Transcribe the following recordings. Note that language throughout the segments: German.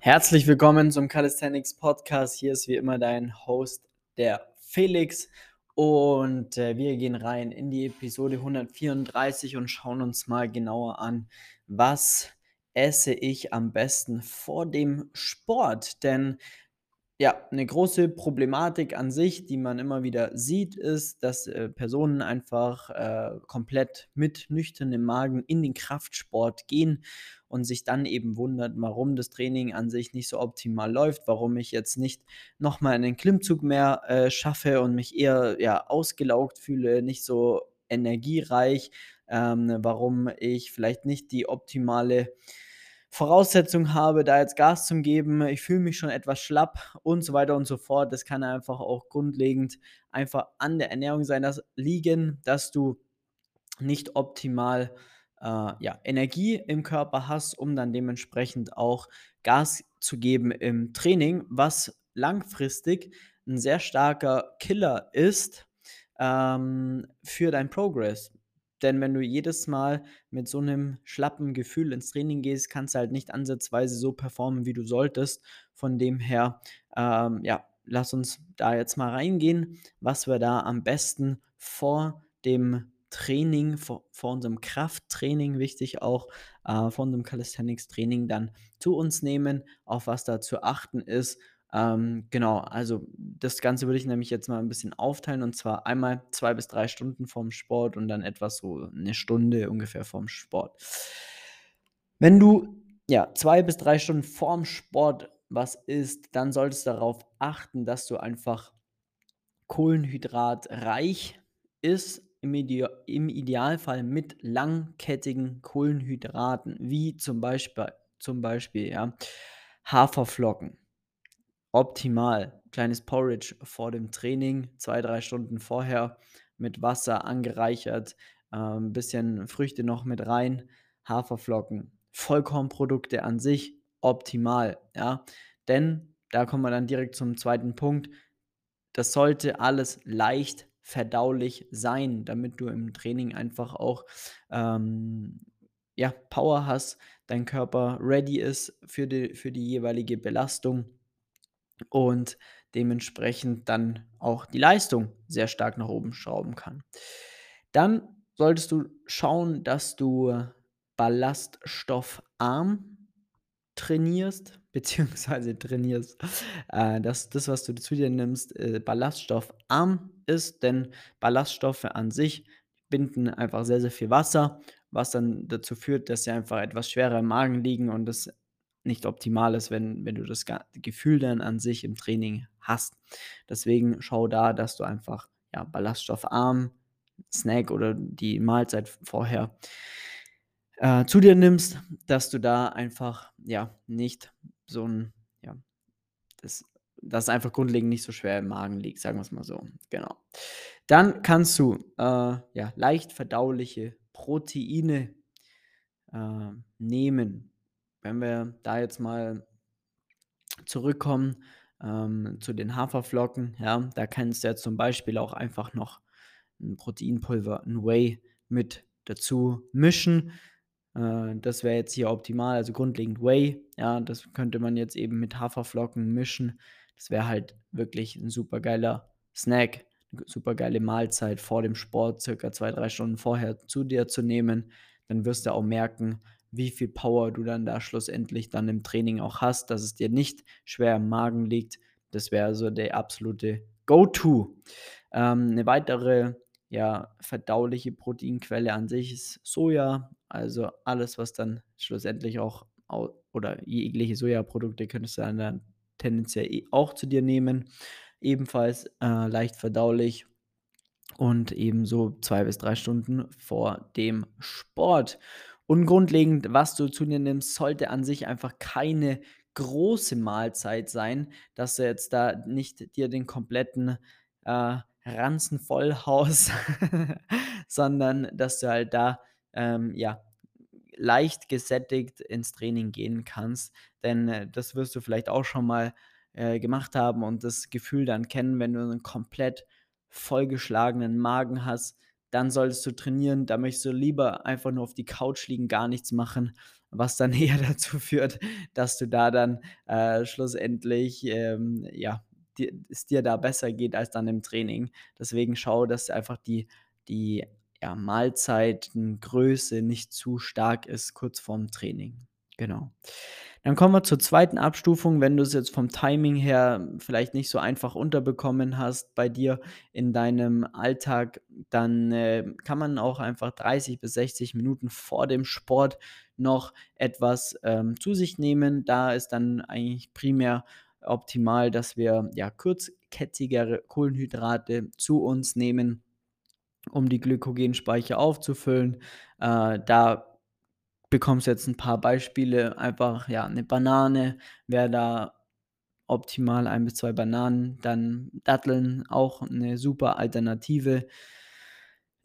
Herzlich willkommen zum Calisthenics Podcast. Hier ist wie immer dein Host, der Felix. Und äh, wir gehen rein in die Episode 134 und schauen uns mal genauer an, was esse ich am besten vor dem Sport. Denn ja, eine große Problematik an sich, die man immer wieder sieht, ist, dass äh, Personen einfach äh, komplett mit nüchternem Magen in den Kraftsport gehen und sich dann eben wundert, warum das Training an sich nicht so optimal läuft, warum ich jetzt nicht nochmal einen Klimmzug mehr äh, schaffe und mich eher ja, ausgelaugt fühle, nicht so energiereich, ähm, warum ich vielleicht nicht die optimale Voraussetzung habe, da jetzt Gas zu geben, ich fühle mich schon etwas schlapp und so weiter und so fort. Das kann einfach auch grundlegend einfach an der Ernährung sein, das liegen, dass du nicht optimal äh, ja, Energie im Körper hast, um dann dementsprechend auch Gas zu geben im Training, was langfristig ein sehr starker Killer ist ähm, für dein Progress. Denn wenn du jedes Mal mit so einem schlappen Gefühl ins Training gehst, kannst du halt nicht ansatzweise so performen, wie du solltest. Von dem her, ähm, ja, lass uns da jetzt mal reingehen, was wir da am besten vor dem Training, vor, vor unserem Krafttraining, wichtig auch, äh, vor unserem Calisthenics-Training dann zu uns nehmen, auf was da zu achten ist ähm, genau, also das Ganze würde ich nämlich jetzt mal ein bisschen aufteilen und zwar einmal zwei bis drei Stunden vorm Sport und dann etwas so eine Stunde ungefähr vorm Sport. Wenn du ja zwei bis drei Stunden vorm Sport was isst, dann solltest du darauf achten, dass du einfach kohlenhydratreich ist, im, Ide im Idealfall mit langkettigen Kohlenhydraten, wie zum Beispiel, zum Beispiel ja, Haferflocken optimal. Kleines Porridge vor dem Training, zwei, drei Stunden vorher mit Wasser angereichert, ein ähm, bisschen Früchte noch mit rein, Haferflocken, Vollkornprodukte an sich optimal, ja. Denn da kommen wir dann direkt zum zweiten Punkt. Das sollte alles leicht verdaulich sein, damit du im Training einfach auch ähm, ja, Power hast, dein Körper ready ist für die, für die jeweilige Belastung und dementsprechend dann auch die Leistung sehr stark nach oben schrauben kann. Dann solltest du schauen, dass du ballaststoffarm trainierst, beziehungsweise trainierst, äh, dass das, was du zu dir nimmst, äh, ballaststoffarm ist, denn Ballaststoffe an sich binden einfach sehr, sehr viel Wasser, was dann dazu führt, dass sie einfach etwas schwerer im Magen liegen und das nicht optimal ist, wenn, wenn du das Gefühl dann an sich im Training hast. Deswegen schau da, dass du einfach ja, ballaststoffarm Snack oder die Mahlzeit vorher äh, zu dir nimmst, dass du da einfach ja nicht so ein, ja, das, das einfach grundlegend nicht so schwer im Magen liegt, sagen wir es mal so. Genau. Dann kannst du äh, ja, leicht verdauliche Proteine äh, nehmen wenn wir da jetzt mal zurückkommen ähm, zu den Haferflocken, ja, da kannst du ja zum Beispiel auch einfach noch ein Proteinpulver, ein Whey mit dazu mischen. Äh, das wäre jetzt hier optimal, also grundlegend Whey, ja, das könnte man jetzt eben mit Haferflocken mischen. Das wäre halt wirklich ein super geiler Snack, eine super geile Mahlzeit vor dem Sport, circa zwei, drei Stunden vorher zu dir zu nehmen. Dann wirst du auch merken, wie viel Power du dann da schlussendlich dann im Training auch hast, dass es dir nicht schwer im Magen liegt. Das wäre so der absolute Go-To. Ähm, eine weitere ja, verdauliche Proteinquelle an sich ist Soja. Also alles, was dann schlussendlich auch oder jegliche Sojaprodukte könntest du dann tendenziell eh auch zu dir nehmen. Ebenfalls äh, leicht verdaulich und ebenso zwei bis drei Stunden vor dem Sport. Und grundlegend, was du zu dir nimmst, sollte an sich einfach keine große Mahlzeit sein, dass du jetzt da nicht dir den kompletten äh, Ranzen vollhaust, sondern dass du halt da ähm, ja leicht gesättigt ins Training gehen kannst. Denn äh, das wirst du vielleicht auch schon mal äh, gemacht haben und das Gefühl dann kennen, wenn du einen komplett vollgeschlagenen Magen hast, dann solltest du trainieren. Da möchtest du lieber einfach nur auf die Couch liegen, gar nichts machen, was dann eher dazu führt, dass du da dann, äh, schlussendlich, ähm, ja, dir es dir da besser geht als dann im Training. Deswegen schau, dass einfach die die, ja, Mahlzeitengröße nicht zu stark ist kurz vorm Training. Genau. Dann kommen wir zur zweiten Abstufung. Wenn du es jetzt vom Timing her vielleicht nicht so einfach unterbekommen hast bei dir in deinem Alltag, dann, äh, kann man auch einfach 30 bis 60 Minuten vor dem Sport noch etwas, ähm, zu sich nehmen. Da ist dann eigentlich primär optimal, dass wir, ja, kurzkettigere Kohlenhydrate zu uns nehmen, um die Glykogenspeicher aufzufüllen. Äh, da bekommst jetzt ein paar Beispiele. Einfach, ja, eine Banane wäre da optimal, ein bis 2 Bananen, dann Datteln, auch eine super Alternative.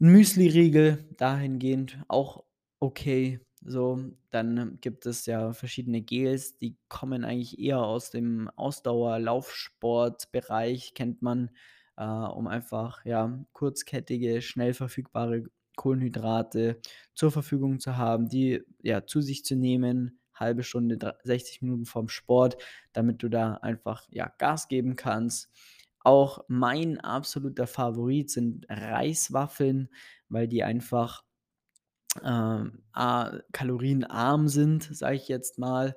'N Müsliriegel dahingehend auch okay, so. Dann gibt es ja verschiedene Gels, die kommen eigentlich eher aus dem Ausdauer-Laufsport-Bereich, kennt man, äh, um einfach, ja, kurzkettige, schnell verfügbare Kohlenhydrate zur Verfügung zu haben, die, ja, zu sich zu nehmen, halbe Stunde, dr 60 Minuten vorm Sport, damit du da einfach, ja, Gas geben kannst. Auch mein absoluter Favorit sind Reiswaffeln, weil die einfach, ähm, kalorienarm sind, sage ich jetzt mal,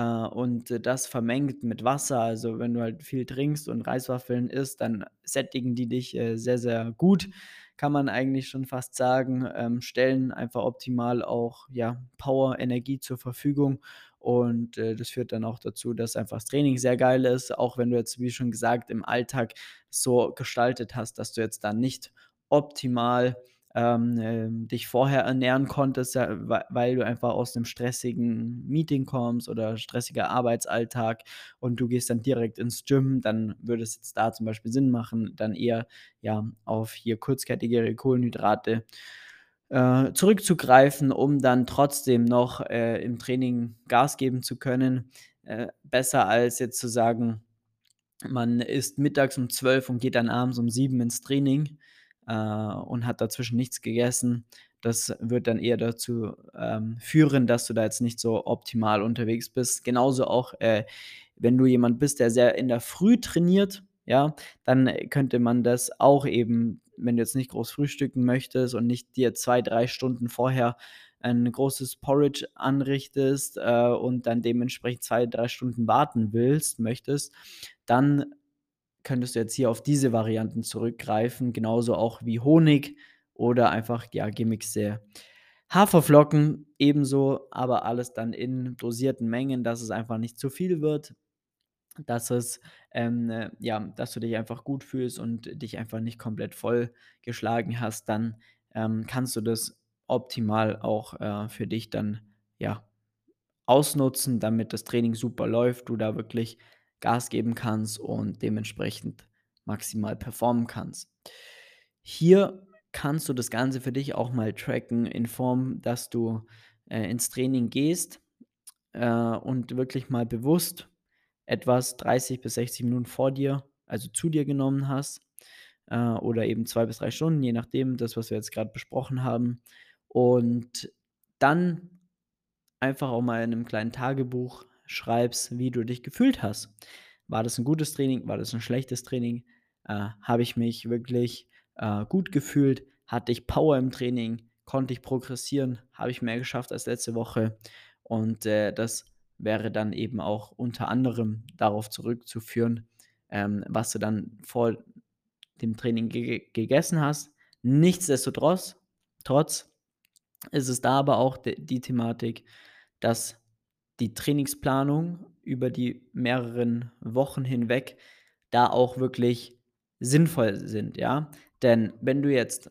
und äh, das vermengt mit Wasser. Also, wenn du halt viel trinkst und Reiswaffeln isst, dann sättigen die dich, äh, sehr, sehr gut, kann man eigentlich schon fast sagen, ähm, stellen einfach optimal auch, ja, Power, Energie zur Verfügung und, äh, das führt dann auch dazu, dass einfach das Training sehr geil ist, auch wenn du jetzt, wie schon gesagt, im Alltag so gestaltet hast, dass du jetzt da nicht optimal, ähm, ähm, dich vorher ernähren konntest, weil du einfach aus 'nem stressigen Meeting kommst oder stressiger Arbeitsalltag und du gehst dann direkt ins Gym, dann würde es jetzt da zum Beispiel Sinn machen, dann eher, ja, auf hier kurzkettigere Kohlenhydrate, äh, zurückzugreifen, um dann trotzdem noch, äh, im Training Gas geben zu können. Äh, besser als jetzt zu sagen, man isst mittags um 12 und geht dann abends um 7 ins Training, äh, und hat dazwischen nichts gegessen. Das wird dann eher dazu, ähm, führen, dass du da jetzt nicht so optimal unterwegs bist. Genauso auch, äh, wenn du jemand bist, der sehr in der Früh trainiert, ja, dann könnte man das auch eben, wenn du jetzt nicht groß frühstücken möchtest und nicht dir 2, 3 Stunden vorher ein großes Porridge anrichtest, äh, und dann dementsprechend 2, 3 Stunden warten willst möchtest, dann könntest du jetzt hier auf diese Varianten zurückgreifen, genauso auch wie Honig oder einfach, ja, gemixte Haferflocken ebenso, aber alles dann in dosierten Mengen, dass es einfach nicht zu viel wird, dass es, ähm, äh, ja dass du dich einfach gut fühlst und dich einfach nicht komplett vollgeschlagen hast, dann, ähm, kannst du das optimal auch, äh, für dich dann, ja, ausnutzen, damit das Training super läuft, du da wirklich Gas geben kannst und dementsprechend maximal performen kannst. Hier kannst du das Ganze für dich auch mal tracken in Form, dass du, äh, ins Training gehst, äh, und wirklich mal bewusst etwas 30 bis 60 Minuten vor dir, also zu dir genommen hast, äh, oder eben 2 bis 3 Stunden, je nachdem, das, was wir jetzt gerade besprochen haben. Und dann einfach auch mal in einem kleinen Tagebuch schreibst, wie du dich gefühlt hast. War das ein gutes Training? War das ein schlechtes Training? Äh, habe ich mich wirklich, äh, gut gefühlt? Hatte ich Power im Training? Konnte ich progressieren? Habe ich mehr geschafft als letzte Woche? Und, äh, das wäre dann eben auch unter anderem darauf zurückzuführen, ähm, was du dann vor dem Training ge gegessen hast. Nichtsdestotrotz trotz ist es da aber auch die Thematik, dass die Trainingsplanung über die mehreren Wochen hinweg da auch wirklich sinnvoll sind, ja? Denn wenn du jetzt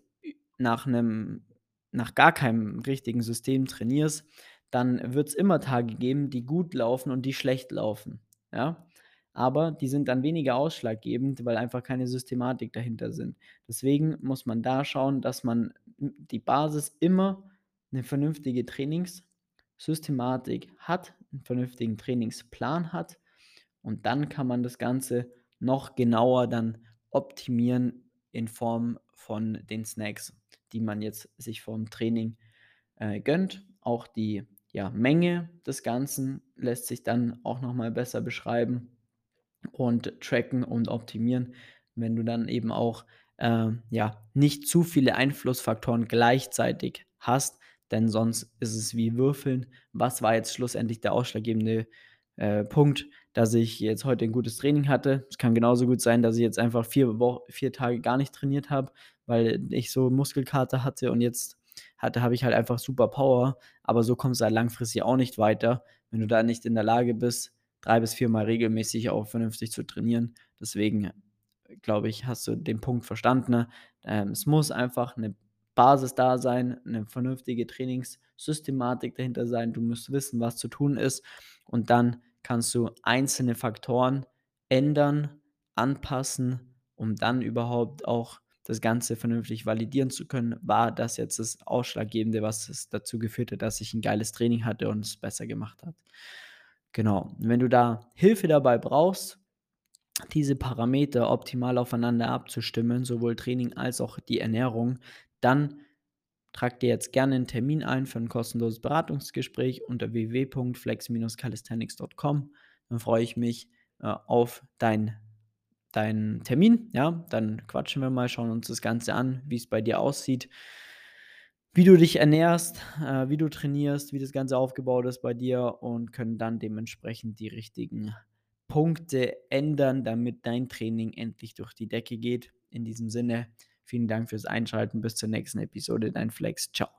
nach 'nem nach gar keinem richtigen System trainierst, dann wird es immer Tage geben, die gut laufen und die schlecht laufen, ja? Aber die sind dann weniger ausschlaggebend, weil einfach keine Systematik dahinter sind. Deswegen muss man da schauen, dass man die Basis immer eine vernünftige Trainingssystematik hat, einen vernünftigen Trainingsplan hat und dann kann man das Ganze noch genauer dann optimieren in Form von den Snacks. die man jetzt sich vorm Training, äh, gönnt. Auch die, ja, Menge des Ganzen lässt sich dann auch noch mal besser beschreiben und tracken und optimieren, wenn du dann eben auch, ähm, ja, nicht zu viele Einflussfaktoren gleichzeitig hast, denn sonst ist es wie Würfeln. Was war jetzt schlussendlich der ausschlaggebende, äh, Punkt, dass ich jetzt heute 'n gutes Training hatte? Es kann genauso gut sein, dass ich jetzt einfach 4 Woch 4 Tage gar nicht trainiert habe, weil ich so Muskelkater hatte und jetzt hatte habe ich halt einfach super Power, aber so kommst du halt langfristig auch nicht weiter, wenn du da nicht in der Lage bist, 3 bis viermal regelmäßig auch vernünftig zu trainieren. Deswegen, glaube ich, hast du den Punkt verstanden, ne? Ähm, es muss einfach 'ne Basis da sein, 'ne vernünftige Trainingssystematik dahinter sein. Du musst wissen, was zu tun ist und dann kannst du einzelne Faktoren ändern, anpassen, um dann überhaupt auch das Ganze vernünftig validieren zu können. War das jetzt das Ausschlaggebende, was es dazu geführt hat, dass ich 'n geiles Training hatte und es besser gemacht hat? Genau. Und wenn du da Hilfe dabei brauchst, diese Parameter optimal aufeinander abzustimmen, sowohl Training als auch die Ernährung, dann trag dir jetzt gerne 'n Termin ein für 'n kostenloses Beratungsgespräch unter www.flex-calisthenics.com. Dann freue ich mich, äh, auf dein deinen Termin, ja? Dann quatschen wir mal, schauen uns das Ganze an, wie's bei dir aussieht, wie du dich ernährst, äh, wie du trainierst, wie das Ganze aufgebaut ist bei dir und können dann dementsprechend die richtigen Punkte ändern, damit dein Training endlich durch die Decke geht. In diesem Sinne, vielen Dank fürs Einschalten. Bis zur nächsten Episode, dein Flex. Tschau.